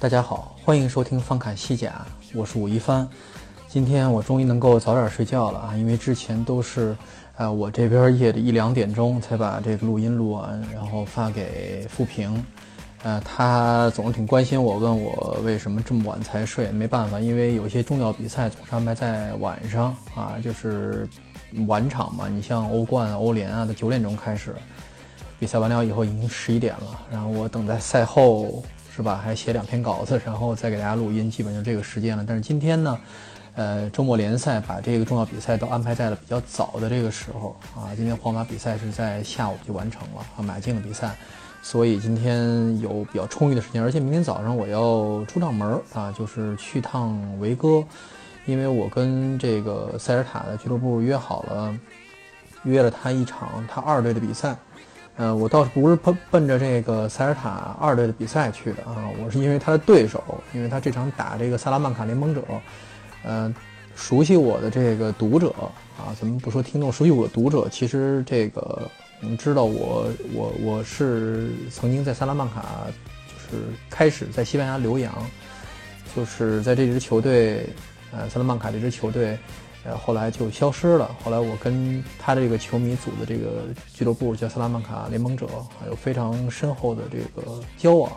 大家好，欢迎收听方侃西甲，我是武一帆。今天我终于能够早点睡觉了啊，因为之前都是，呃，我这边夜里一两点钟才把这个录音录完，然后发给富平。呃，他总是挺关心我，问我为什么这么晚才睡。没办法，因为有些重要比赛总是安排在晚上啊，就是晚场嘛。你像欧冠、欧联啊，都九点钟开始，比赛完了以后已经十一点了，然后我等在赛后。是吧？还写两篇稿子，然后再给大家录音，基本就这个时间了。但是今天呢，呃，周末联赛把这个重要比赛都安排在了比较早的这个时候啊。今天皇马比赛是在下午就完成了啊，马竞的比赛，所以今天有比较充裕的时间。而且明天早上我要出趟门啊，就是去趟维戈，因为我跟这个塞尔塔的俱乐部约好了，约了他一场他二队的比赛。呃，我倒是不是奔奔着这个塞尔塔二队的比赛去的啊，我是因为他的对手，因为他这场打这个萨拉曼卡联盟者，呃，熟悉我的这个读者啊，咱们不说听众，熟悉我的读者，其实这个你们知道我我我是曾经在萨拉曼卡，就是开始在西班牙留洋，就是在这支球队，呃，萨拉曼卡这支球队。后来就消失了。后来我跟他的这个球迷组的这个俱乐部叫萨拉曼卡联盟者，有非常深厚的这个交往。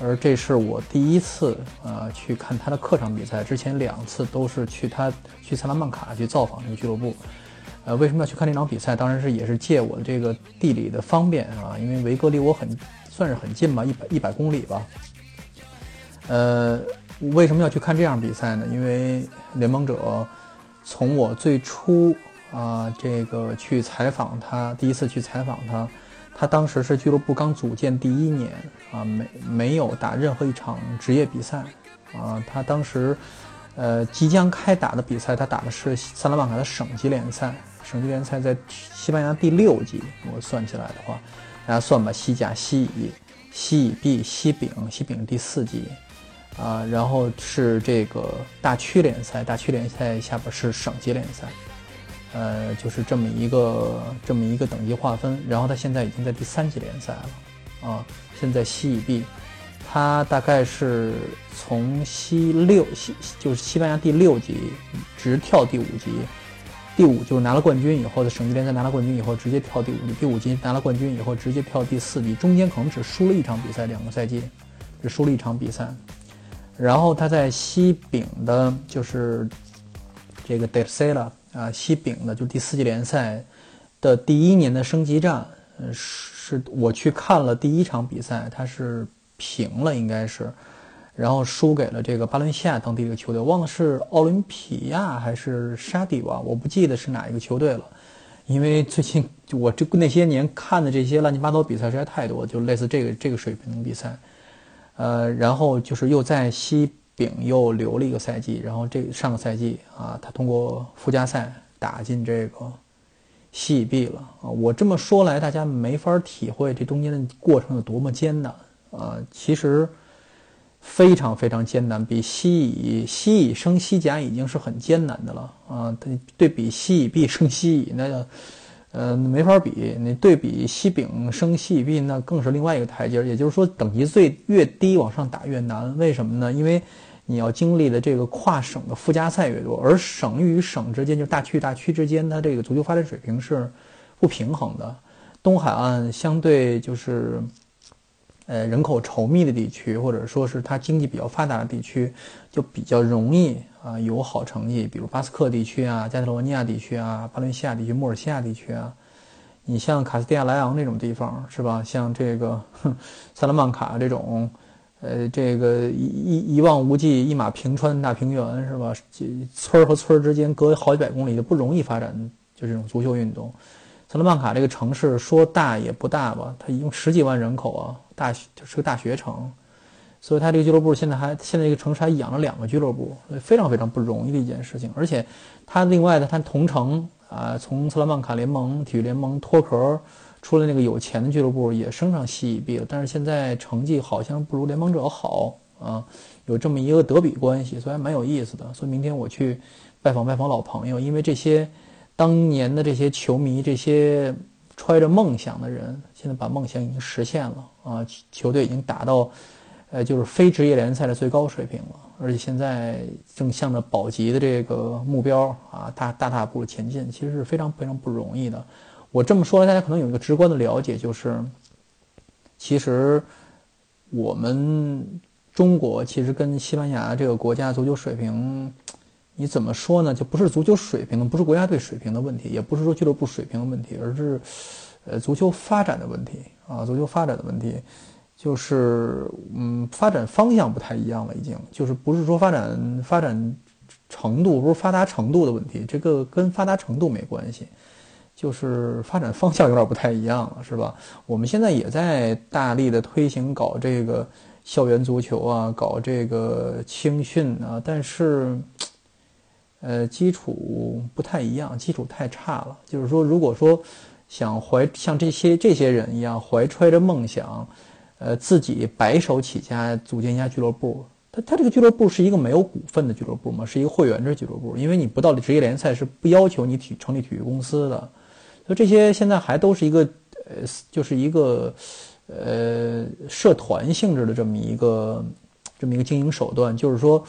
而这是我第一次呃去看他的客场比赛，之前两次都是去他去萨拉曼卡去造访这个俱乐部。呃，为什么要去看这场比赛？当然是也是借我的这个地理的方便啊，因为维格离我很算是很近吧，一百一百公里吧。呃，为什么要去看这样比赛呢？因为联盟者。从我最初啊，这个去采访他，第一次去采访他，他当时是俱乐部刚组建第一年啊，没没有打任何一场职业比赛啊。他当时，呃，即将开打的比赛，他打的是萨拉曼卡的省级联赛，省级联赛在西班牙第六级。我算起来的话，大家算吧，西甲、西乙、西乙 B、西丙、西丙第四级。啊，然后是这个大区联赛，大区联赛下边是省级联赛，呃，就是这么一个这么一个等级划分。然后他现在已经在第三级联赛了，啊，现在西乙 B，他大概是从西六西就是西班牙第六级直跳第五级，第五就是拿了冠军以后的省级联赛拿了冠军以后直接跳第五级，第五级拿了冠军以后直接跳第四级，中间可能只输了一场比赛，两个赛季只输了一场比赛。然后他在西丙的，就是这个德塞拉啊，西丙的就第四级联赛的第一年的升级战，呃，是我去看了第一场比赛，他是平了，应该是，然后输给了这个巴伦西亚当地的球队，忘了是奥林匹亚还是沙迪吧，我不记得是哪一个球队了，因为最近我这那些年看的这些乱七八糟比赛实在太多，就类似这个这个水平的比赛。呃，然后就是又在西丙又留了一个赛季，然后这上个赛季啊，他通过附加赛打进这个西乙 B 了啊。我这么说来，大家没法体会这中间的过程有多么艰难啊。其实非常非常艰难，比西乙西乙升西甲已经是很艰难的了啊。对对比西乙 B 升西乙那。呃，没法比。你对比西饼升西乙那更是另外一个台阶。也就是说，等级最越低，往上打越难。为什么呢？因为你要经历的这个跨省的附加赛越多，而省与省之间，就大区大区之间，它这个足球发展水平是不平衡的。东海岸相对就是，呃，人口稠密的地区，或者说是它经济比较发达的地区，就比较容易。啊，有好成绩，比如巴斯克地区啊、加泰罗尼亚地区啊、巴伦西亚地区、莫尔西亚地区啊。你像卡斯蒂亚莱昂这种地方，是吧？像这个萨拉曼卡这种，呃，这个一一一望无际、一马平川大平原，是吧？这村儿和村儿之间隔好几百公里，就不容易发展就这种足球运动。萨拉曼卡这个城市说大也不大吧，它一共十几万人口啊，大就是个大学城，所以它这个俱乐部现在还现在这个城市还养了两个俱乐部，所以非常非常不容易的一件事情。而且它另外的它同城啊，从萨拉曼卡联盟体育联盟脱壳出了那个有钱的俱乐部也升上西乙 B 了，但是现在成绩好像不如联盟者好啊，有这么一个德比关系，所以还蛮有意思的。所以明天我去拜访拜访老朋友，因为这些。当年的这些球迷，这些揣着梦想的人，现在把梦想已经实现了啊！球队已经达到，呃，就是非职业联赛的最高水平了，而且现在正向着保级的这个目标啊，大大大步前进，其实是非常非常不容易的。我这么说，大家可能有一个直观的了解，就是其实我们中国其实跟西班牙这个国家足球水平。你怎么说呢？就不是足球水平，不是国家队水平的问题，也不是说俱乐部水平的问题，而是，呃，足球发展的问题啊，足球发展的问题，就是嗯，发展方向不太一样了，已经就是不是说发展发展程度，不是发达程度的问题，这个跟发达程度没关系，就是发展方向有点不太一样了，是吧？我们现在也在大力的推行搞这个校园足球啊，搞这个青训啊，但是。呃，基础不太一样，基础太差了。就是说，如果说想怀像这些这些人一样怀揣着梦想，呃，自己白手起家组建一家俱乐部，他他这个俱乐部是一个没有股份的俱乐部吗？是一个会员制俱乐部，因为你不到职业联赛是不要求你体成立体育公司的。所以这些现在还都是一个呃，就是一个呃社团性质的这么一个这么一个经营手段，就是说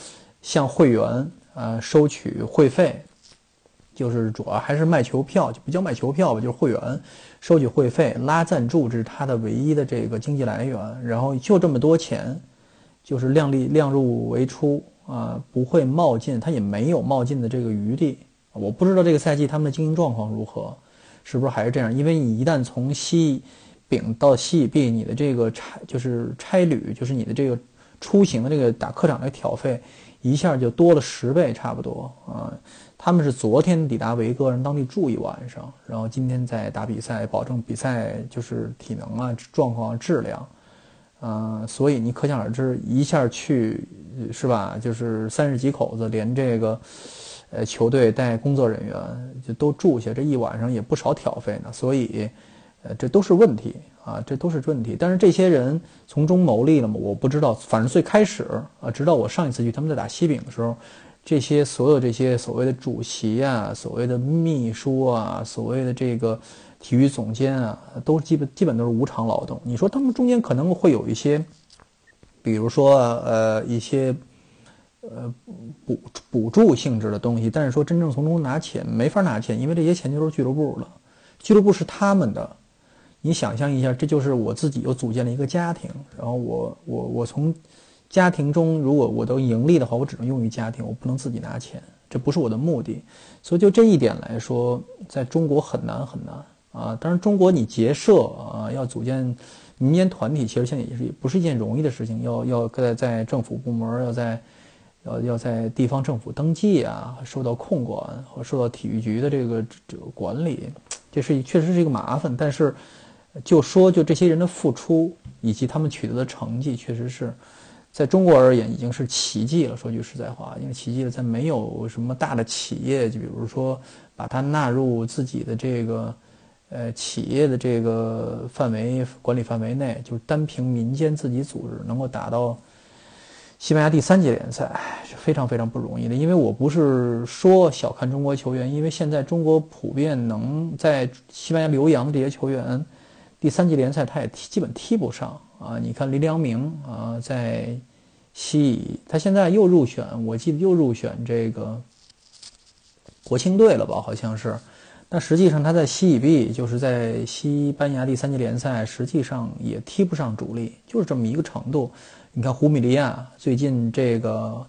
像会员。呃，收取会费，就是主要还是卖球票，就不叫卖球票吧，就是会员收取会费、拉赞助，这是他的唯一的这个经济来源。然后就这么多钱，就是量力量入为出啊，不会冒进，他也没有冒进的这个余地。我不知道这个赛季他们的经营状况如何，是不是还是这样？因为你一旦从西丙到西乙 B，你的这个差就是差旅，就是你的这个出行的这个打客场的挑费。一下就多了十倍，差不多啊！他们是昨天抵达维戈，让当地住一晚上，然后今天再打比赛，保证比赛就是体能啊、状况、质量，啊，所以你可想而知，一下去是吧？就是三十几口子，连这个呃球队带工作人员就都住下，这一晚上也不少挑费呢，所以呃这都是问题。啊，这都是问题，但是这些人从中牟利了吗？我不知道。反正最开始啊，直到我上一次去他们在打西饼的时候，这些所有这些所谓的主席啊、所谓的秘书啊、所谓的这个体育总监啊，都基本基本都是无偿劳动。你说他们中间可能会有一些，比如说呃一些呃补补助性质的东西，但是说真正从中拿钱没法拿钱，因为这些钱就是俱乐部了，俱乐部是他们的。你想象一下，这就是我自己又组建了一个家庭，然后我我我从家庭中，如果我都盈利的话，我只能用于家庭，我不能自己拿钱，这不是我的目的。所以就这一点来说，在中国很难很难啊！当然，中国你结社啊，要组建民间团体，其实现在也是不是一件容易的事情，要要在在政府部门，要在要要在地方政府登记啊，受到控管和受到体育局的这个这个管理，这是确实是一个麻烦，但是。就说就这些人的付出以及他们取得的成绩，确实是在中国而言已经是奇迹了。说句实在话，因为奇迹，在没有什么大的企业，就比如说把它纳入自己的这个呃企业的这个范围管理范围内，就单凭民间自己组织能够打到西班牙第三级联赛，是非常非常不容易的。因为我不是说小看中国球员，因为现在中国普遍能在西班牙留洋的这些球员。第三级联赛他也踢基本踢不上啊！你看林良铭啊，在西乙，他现在又入选，我记得又入选这个国青队了吧？好像是。但实际上他在西乙 B，就是在西班牙第三级联赛，实际上也踢不上主力，就是这么一个程度。你看胡米利亚最近这个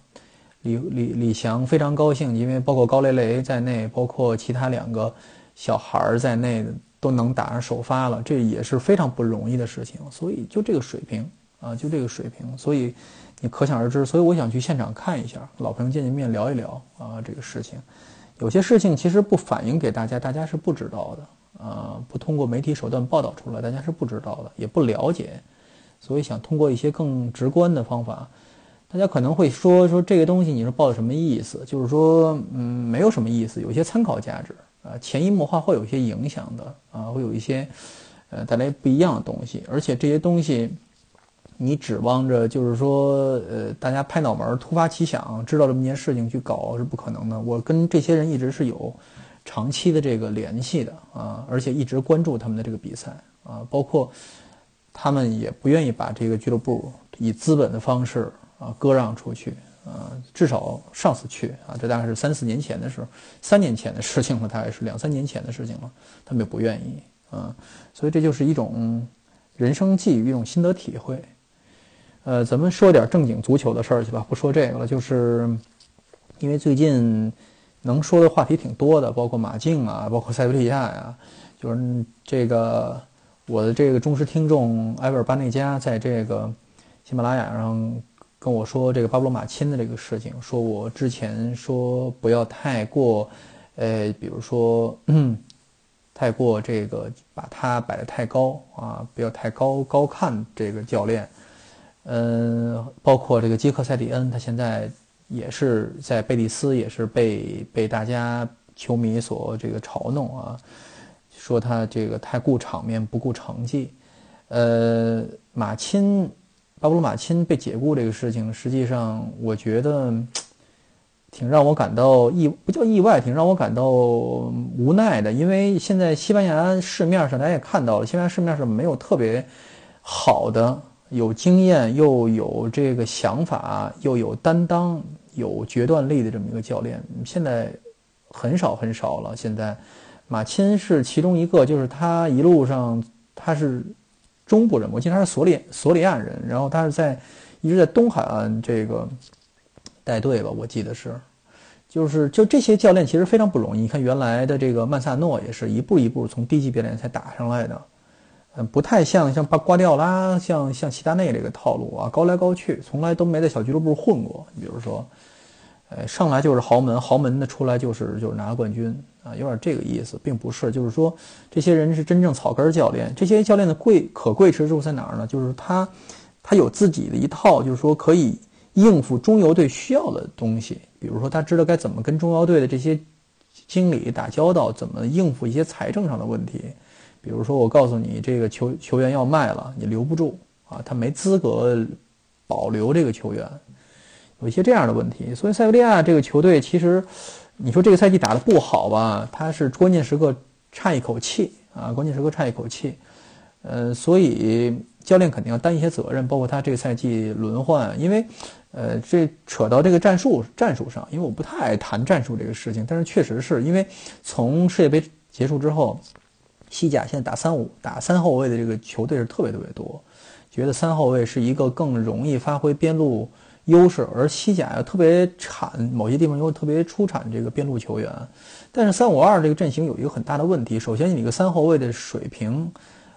李李李翔非常高兴，因为包括高雷雷在内，包括其他两个小孩儿在内。都能打上首发了，这也是非常不容易的事情。所以就这个水平啊，就这个水平，所以你可想而知。所以我想去现场看一下，老朋友见见面聊一聊啊，这个事情，有些事情其实不反映给大家，大家是不知道的啊，不通过媒体手段报道出来，大家是不知道的，也不了解。所以想通过一些更直观的方法，大家可能会说说这个东西你是抱着什么意思？就是说，嗯，没有什么意思，有些参考价值啊，潜移默化会有一些影响的啊，会有一些呃带来不一样的东西，而且这些东西你指望着就是说呃大家拍脑门突发奇想知道这么一件事情去搞是不可能的。我跟这些人一直是有长期的这个联系的啊，而且一直关注他们的这个比赛啊，包括。他们也不愿意把这个俱乐部以资本的方式啊割让出去啊，至少上次去啊，这大概是三四年前的事，三年前的事情了，大概是两三年前的事情了，他们也不愿意啊，所以这就是一种人生际遇，一种心得体会。呃，咱们说点正经足球的事儿去吧，不说这个了，就是因为最近能说的话题挺多的，包括马竞啊，包括塞维利亚呀，就是这个。我的这个忠实听众埃维尔巴内加在这个喜马拉雅上跟我说这个巴布罗马钦的这个事情，说我之前说不要太过，呃，比如说太过这个把他摆得太高啊，不要太高高看这个教练，嗯，包括这个杰克塞蒂恩，他现在也是在贝蒂斯，也是被被大家球迷所这个嘲弄啊。说他这个太顾场面不顾成绩，呃，马钦，巴布鲁马钦被解雇这个事情，实际上我觉得挺让我感到意，不叫意外，挺让我感到无奈的。因为现在西班牙市面上，大家也看到了，西班牙市面上没有特别好的、有经验又有这个想法、又有担当、有决断力的这么一个教练，现在很少很少了。现在。马钦是其中一个，就是他一路上他是中部人，我记得他是索里索里亚人，然后他是在一直在东海岸这个带队吧，我记得是，就是就这些教练其实非常不容易。你看原来的这个曼萨诺也是一步一步从低级别联赛打上来的，嗯，不太像像巴瓜迪奥拉，像像齐达内这个套路啊，高来高去，从来都没在小俱乐部混过。你比如说，呃，上来就是豪门，豪门的出来就是就是拿冠军。啊，有点这个意思，并不是，就是说，这些人是真正草根教练。这些教练的贵可贵之处在哪儿呢？就是他，他有自己的一套，就是说可以应付中游队需要的东西。比如说，他知道该怎么跟中游队的这些经理打交道，怎么应付一些财政上的问题。比如说，我告诉你，这个球球员要卖了，你留不住啊，他没资格保留这个球员，有一些这样的问题。所以，塞维利亚这个球队其实。你说这个赛季打得不好吧？他是关键时刻差一口气啊，关键时刻差一口气，呃，所以教练肯定要担一些责任，包括他这个赛季轮换，因为，呃，这扯到这个战术战术上，因为我不太爱谈战术这个事情，但是确实是因为从世界杯结束之后，西甲现在打三五打三后卫的这个球队是特别特别多，觉得三后卫是一个更容易发挥边路。优势，而西甲又特别产某些地方又特别出产这个边路球员，但是三五二这个阵型有一个很大的问题。首先，你个三后卫的水平，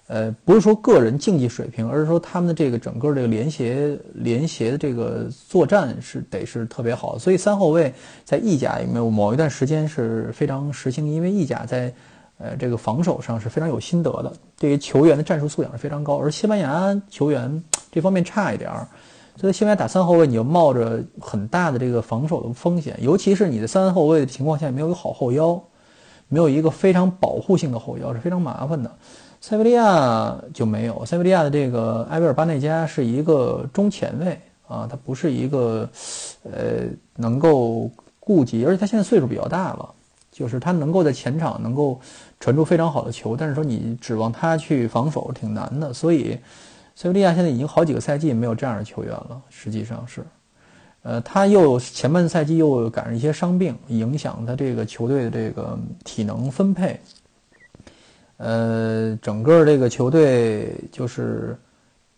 呃，不是说个人竞技水平，而是说他们的这个整个这个联协联协的这个作战是得是特别好。所以三后卫在意甲有没有某一段时间是非常实行，因为意甲在呃这个防守上是非常有心得的，对于球员的战术素养是非常高，而西班牙球员 这方面差一点儿。所以，西班牙打三后卫，你就冒着很大的这个防守的风险，尤其是你的三后卫的情况下没有一个好后腰，没有一个非常保护性的后腰是非常麻烦的。塞维利亚就没有，塞维利亚的这个埃维尔巴内加是一个中前卫啊，他不是一个呃能够顾及，而且他现在岁数比较大了，就是他能够在前场能够传出非常好的球，但是说你指望他去防守挺难的，所以。塞维利亚现在已经好几个赛季没有这样的球员了，实际上是，呃，他又前半赛季又赶上一些伤病，影响他这个球队的这个体能分配，呃，整个这个球队就是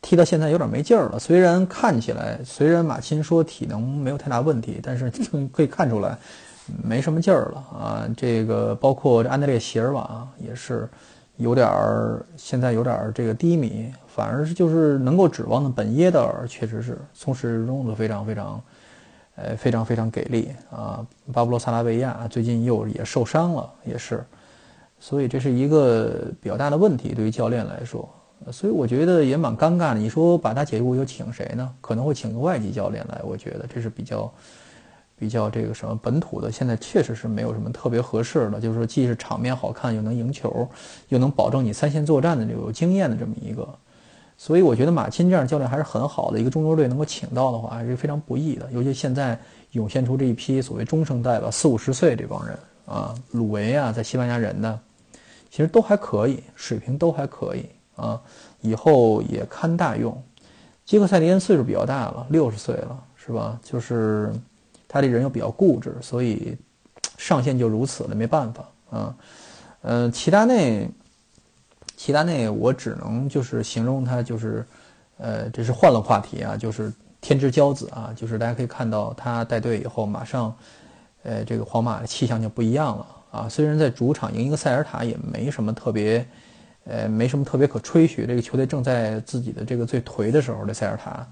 踢到现在有点没劲儿了。虽然看起来，虽然马钦说体能没有太大问题，但是 可以看出来没什么劲儿了啊。这个包括安德烈席尔瓦也是有点儿，现在有点儿这个低迷。反而是就是能够指望的本耶德尔，确实是从始至终都非常非常，呃，非常非常给力啊。巴布罗萨拉维亚最近又也受伤了，也是，所以这是一个比较大的问题，对于教练来说。所以我觉得也蛮尴尬的。你说把他解雇又请谁呢？可能会请个外籍教练来，我觉得这是比较比较这个什么本土的。现在确实是没有什么特别合适的，就是说既是场面好看，又能赢球，又能保证你三线作战的这个有经验的这么一个。所以我觉得马钦这样教练还是很好的。一个中国队能够请到的话，还是非常不易的。尤其现在涌现出这一批所谓中生代吧，四五十岁这帮人啊，鲁维啊，在西班牙人的，其实都还可以，水平都还可以。啊，以后也堪大用。基克塞利恩岁数比较大了，六十岁了，是吧？就是他这人又比较固执，所以上限就如此了，没办法啊。嗯，齐达内，齐达内，我只能就是形容他就是，呃，这是换了话题啊，就是天之骄子啊，就是大家可以看到他带队以后，马上，呃，这个皇马的气象就不一样了啊。虽然在主场赢一个塞尔塔也没什么特别。呃，没什么特别可吹嘘。这个球队正在自己的这个最颓的时候，这塞尔塔，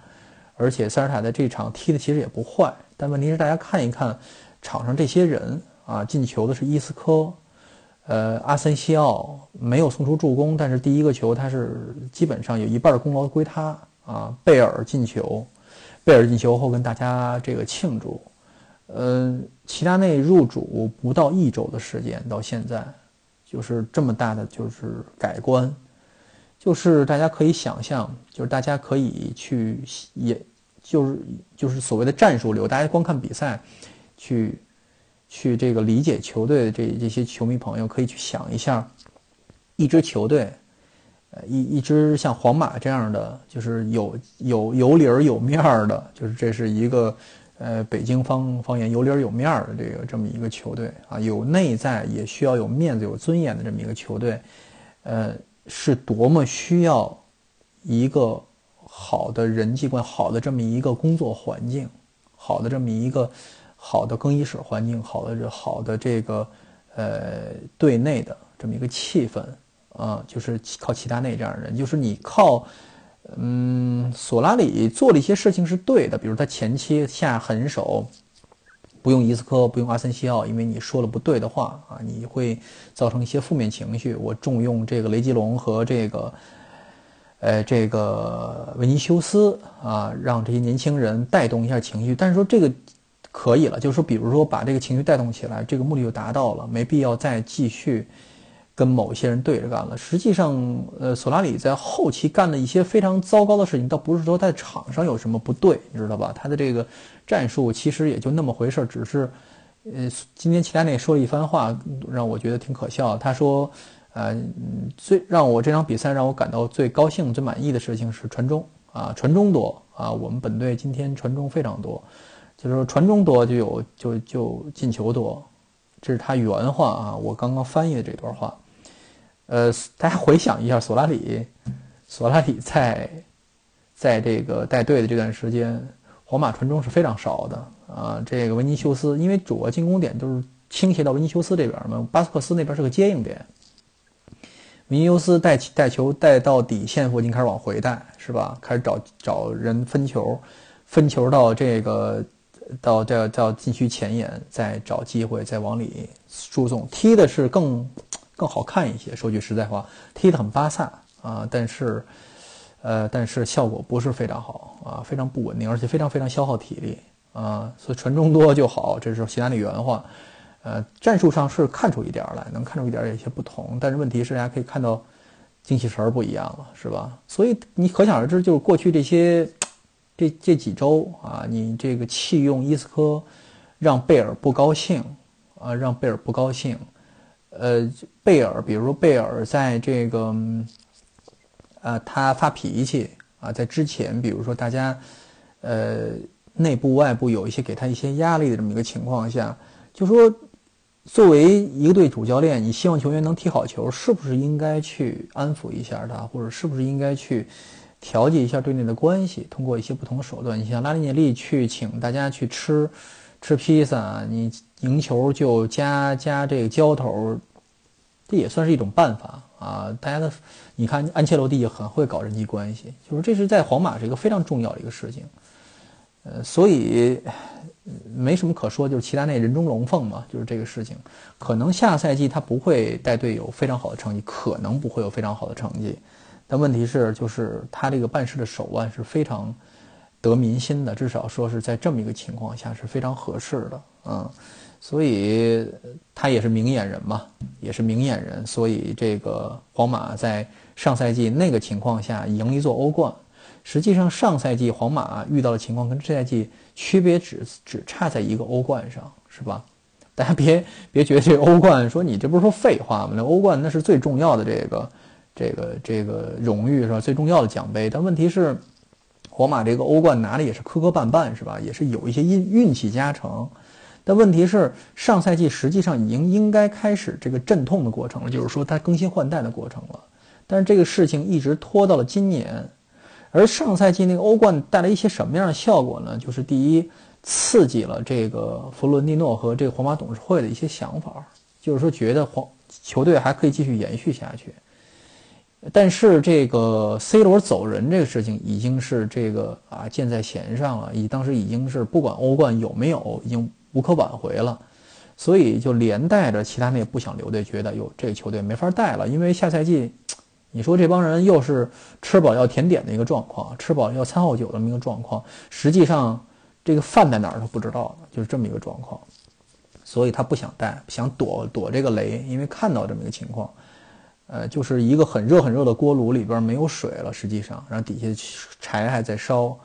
而且塞尔塔在这场踢的其实也不坏。但问题是，大家看一看场上这些人啊，进球的是伊斯科，呃，阿森西奥没有送出助攻，但是第一个球他是基本上有一半的功劳归他啊。贝尔进球，贝尔进球后跟大家这个庆祝。嗯，齐达内入主不到一周的时间，到现在。就是这么大的，就是改观，就是大家可以想象，就是大家可以去，也就是就是所谓的战术流，大家光看比赛，去去这个理解球队的这这些球迷朋友可以去想一下，一支球队，呃一一支像皇马这样的，就是有有有理儿有面儿的，就是这是一个。呃，北京方方言有理儿有面儿的这个这么一个球队啊，有内在也需要有面子有尊严的这么一个球队，呃，是多么需要一个好的人际关系好的这么一个工作环境，好的这么一个好的更衣室环境，好的这好的这个呃对内的这么一个气氛啊，就是靠齐达内这样的人，就是你靠。嗯，索拉里做了一些事情是对的，比如他前期下狠手，不用伊斯科，不用阿森西奥，因为你说了不对的话啊，你会造成一些负面情绪。我重用这个雷吉隆和这个，呃，这个维尼修斯啊，让这些年轻人带动一下情绪。但是说这个可以了，就是说，比如说把这个情绪带动起来，这个目的就达到了，没必要再继续。跟某些人对着干了。实际上，呃，索拉里在后期干了一些非常糟糕的事情，倒不是说在场上有什么不对，你知道吧？他的这个战术其实也就那么回事，只是，呃，今天齐达内说了一番话，让我觉得挺可笑。他说，呃，最让我这场比赛让我感到最高兴、最满意的事情是传中啊，传中多啊，我们本队今天传中非常多，就是说传中多就有就就进球多，这是他原话啊，我刚刚翻译的这段话。呃，大家回想一下，索拉里，索拉里在，在这个带队的这段时间，皇马传中是非常少的啊。这个维尼修斯，因为主要进攻点都是倾斜到维尼修斯这边嘛，巴斯克斯那边是个接应点。维尼修斯带带球带到底线附近开始往回带，是吧？开始找找人分球，分球到这个到到到禁区前沿，再找机会再往里输送，踢的是更。更好看一些。说句实在话，踢得很巴萨啊，但是，呃，但是效果不是非常好啊，非常不稳定，而且非常非常消耗体力啊。所以传中多就好，这是希拉里原话。呃，战术上是看出一点来，能看出一点有些不同，但是问题是大家可以看到精气神儿不一样了，是吧？所以你可想而知，就是过去这些这这几周啊，你这个弃用伊斯科，让贝尔不高兴啊，让贝尔不高兴。呃，贝尔，比如说贝尔在这个，呃，他发脾气啊，在之前，比如说大家，呃，内部外部有一些给他一些压力的这么一个情况下，就说，作为一个队主教练，你希望球员能踢好球，是不是应该去安抚一下他，或者是不是应该去调节一下队内的关系，通过一些不同的手段？你像拉尼涅利去请大家去吃吃披萨，你赢球就加加这个浇头。这也算是一种办法啊！大家的，你看安切洛蒂很会搞人际关系，就是这是在皇马是一个非常重要的一个事情。呃，所以没什么可说，就是齐达内人中龙凤嘛，就是这个事情。可能下赛季他不会带队有非常好的成绩，可能不会有非常好的成绩。但问题是，就是他这个办事的手腕是非常得民心的，至少说是在这么一个情况下是非常合适的，嗯。所以他也是明眼人嘛，也是明眼人。所以这个皇马在上赛季那个情况下赢一座欧冠。实际上，上赛季皇马遇到的情况跟这赛季区别只只差在一个欧冠上，是吧？大家别别觉得这欧冠说你这不是说废话吗？那欧冠那是最重要的这个这个这个荣誉是吧？最重要的奖杯。但问题是，皇马这个欧冠拿的也是磕磕绊绊是吧？也是有一些运运气加成。但问题是，上赛季实际上已经应该开始这个阵痛的过程了，就是说它更新换代的过程了。但是这个事情一直拖到了今年。而上赛季那个欧冠带来一些什么样的效果呢？就是第一，刺激了这个弗伦蒂诺和这个皇马董事会的一些想法，就是说觉得皇球队还可以继续延续下去。但是这个 C 罗走人这个事情已经是这个啊箭在弦上了，已当时已经是不管欧冠有没有，已经无可挽回了，所以就连带着其他那不想留队，觉得哟这个球队没法带了，因为下赛季。你说这帮人又是吃饱要甜点的一个状况，吃饱要餐后酒的这么一个状况，实际上这个饭在哪儿都不知道，就是这么一个状况，所以他不想带，想躲躲这个雷，因为看到这么一个情况，呃，就是一个很热很热的锅炉里边没有水了，实际上，然后底下柴还在烧，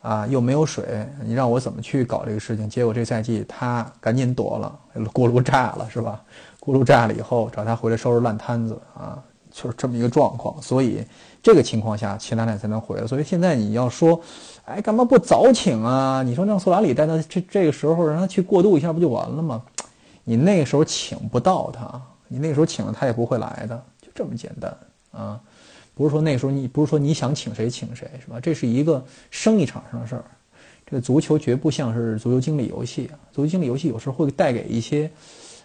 啊，又没有水，你让我怎么去搞这个事情？结果这赛季他赶紧躲了，锅炉炸了是吧？锅炉炸了以后找他回来收拾烂摊子啊。就是这么一个状况，所以这个情况下，齐达内才能回来。所以现在你要说，哎，干嘛不早请啊？你说让索拉里带他这这个时候让他去过渡一下不就完了吗？你那个时候请不到他，你那时候请了他也不会来的，这么简单啊！不是说那时候你不是说你想请谁请谁是吧？这是一个生意场上的事儿。这个足球绝不像是足球经理游戏啊！足球经理游戏有时候会带给一些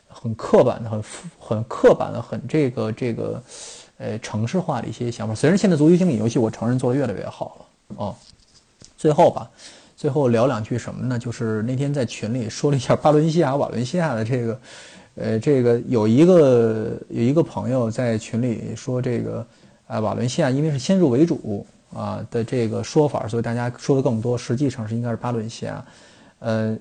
很刻板的、很很刻板的、很这个这个。呃，城市化的一些想法。虽然现在足球经理游戏，我承认做得越来越好了哦。最后吧，最后聊两句什么呢？就是那天在群里说了一下巴伦西亚、瓦伦西亚的这个，呃，这个有一个有一个朋友在群里说这个，啊，瓦伦西亚因为是先入为主啊的这个说法，所以大家说的更多。实际上是应该是巴伦西亚，呃，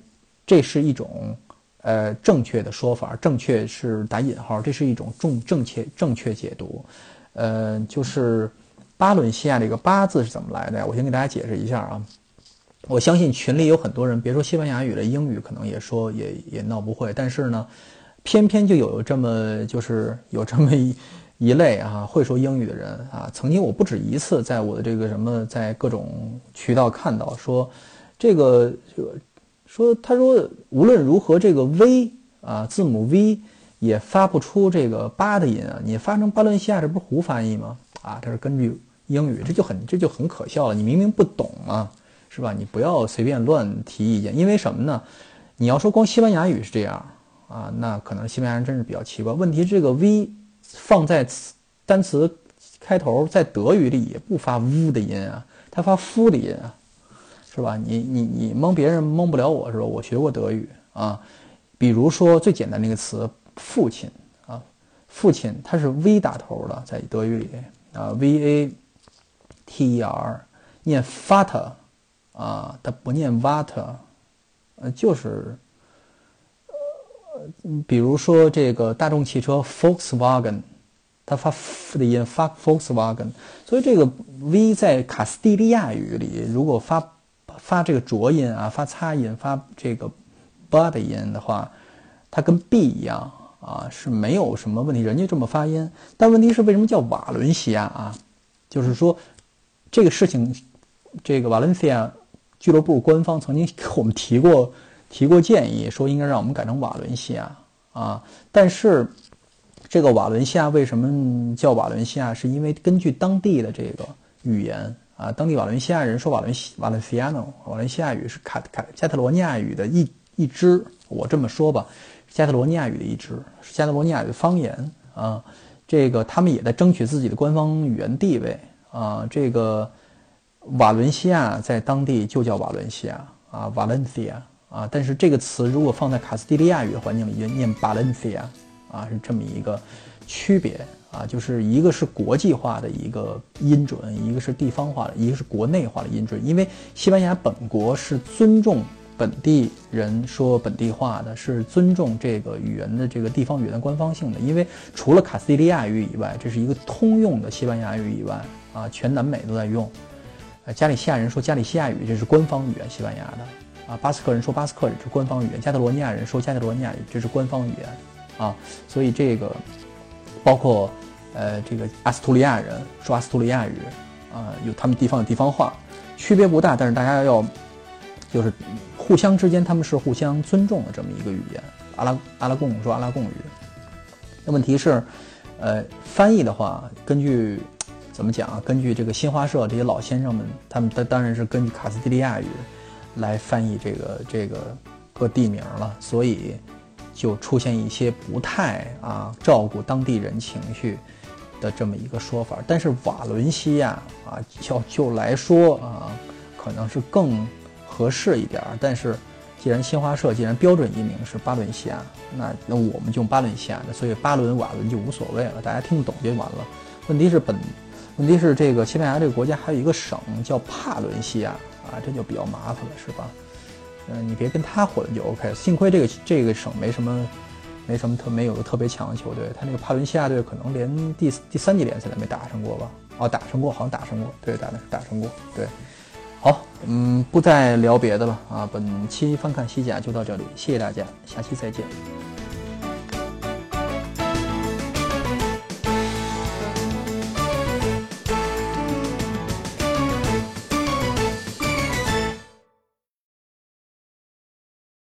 这是一种。呃，正确的说法，正确是打引号，这是一种正正确正确解读。呃，就是巴伦西亚这个“巴”字是怎么来的呀？我先给大家解释一下啊。我相信群里有很多人，别说西班牙语了，英语可能也说也也闹不会。但是呢，偏偏就有这么就是 有这么一一类啊，会说英语的人啊。曾经我不止一次在我的这个什么，在各种渠道看到说这个这个。说，他说无论如何，这个 V 啊，字母 V 也发不出这个八的音啊，你发成巴伦西亚，这不是胡翻译吗？啊，这是根据英语，这就很这就很可笑了。你明明不懂啊，是吧？你不要随便乱提意见，因为什么呢？你要说光西班牙语是这样啊，那可能西班牙人真是比较奇怪。问题这个 V 放在词单词开头，在德语里也不发 v 的音啊，它发夫的音啊。是吧？你你你蒙别人蒙不了我，是吧？我学过德语啊。比如说最简单的一个词“父亲”啊，“父亲”它是 V 打头的，在德语里啊，V A T E R，念 Fater 啊，它不念 Vater，呃，就是，比如说这个大众汽车 Volkswagen，它发的音发 Volkswagen，所以这个 V 在卡斯蒂利亚语里如果发发这个浊音啊，发擦音，发这个 b 的音的话，它跟 b 一样啊，是没有什么问题，人家这么发音。但问题是为什么叫瓦伦西亚啊？就是说这个事情，这个瓦伦西亚俱乐部官方曾经给我们提过提过建议，说应该让我们改成瓦伦西亚啊。但是这个瓦伦西亚为什么叫瓦伦西亚？是因为根据当地的这个语言。啊，当地瓦伦西亚人说瓦伦西瓦伦西亚诺，瓦伦西亚语是卡卡加特罗尼亚语的一一支，我这么说吧，加特罗尼亚语的一支，是加特罗尼亚语的方言啊。这个他们也在争取自己的官方语言地位啊。这个瓦伦西亚在当地就叫瓦伦西亚啊，瓦伦西亚啊，但是这个词如果放在卡斯蒂利亚语的环境里，就念巴伦西亚啊，是这么一个区别啊，就是一个是国际化的一个音准，一个是地方化的，一个是国内化的音准。因为西班牙本国是尊重本地人说本地话的，是尊重这个语言的这个地方语言的官方性的。因为除了卡斯蒂利亚语以外，这是一个通用的西班牙语以外啊，全南美都在用。呃，加利西亚人说加利西亚语，这是官方语言，西班牙的。啊，巴斯克人说巴斯克语是官方语言，加泰罗尼亚人说加泰罗尼亚语，这是官方语言，啊，所以这个包括呃这个阿斯图利亚人说阿斯图利亚语，啊，有他们地方的地方话，区别不大，但是大家要就是互相之间他们是互相尊重的这么一个语言。阿拉阿拉贡说阿拉贡语，那问题是，呃，翻译的话，根据怎么讲啊？根据这个新华社这些老先生们，他们当当然是根据卡斯蒂利亚语。来翻译这个这个各地名了，所以就出现一些不太啊照顾当地人情绪的这么一个说法。但是瓦伦西亚啊，就就来说啊，可能是更合适一点。但是既然新华社既然标准译名是巴伦西亚，那那我们就用巴伦西亚的，所以巴伦瓦伦就无所谓了，大家听不懂就完了。问题是本问题是这个西班牙这个国家还有一个省叫帕伦西亚。啊，这就比较麻烦了，是吧？嗯，你别跟他混就 OK。幸亏这个这个省没什么，没什么特没有特别强的球队。他那个帕伦西亚队可能连第第三级联赛都没打上过吧？哦，打上过，好像打上过，对，打的打上过。对，好，嗯，不再聊别的了啊。本期翻看西甲就到这里，谢谢大家，下期再见。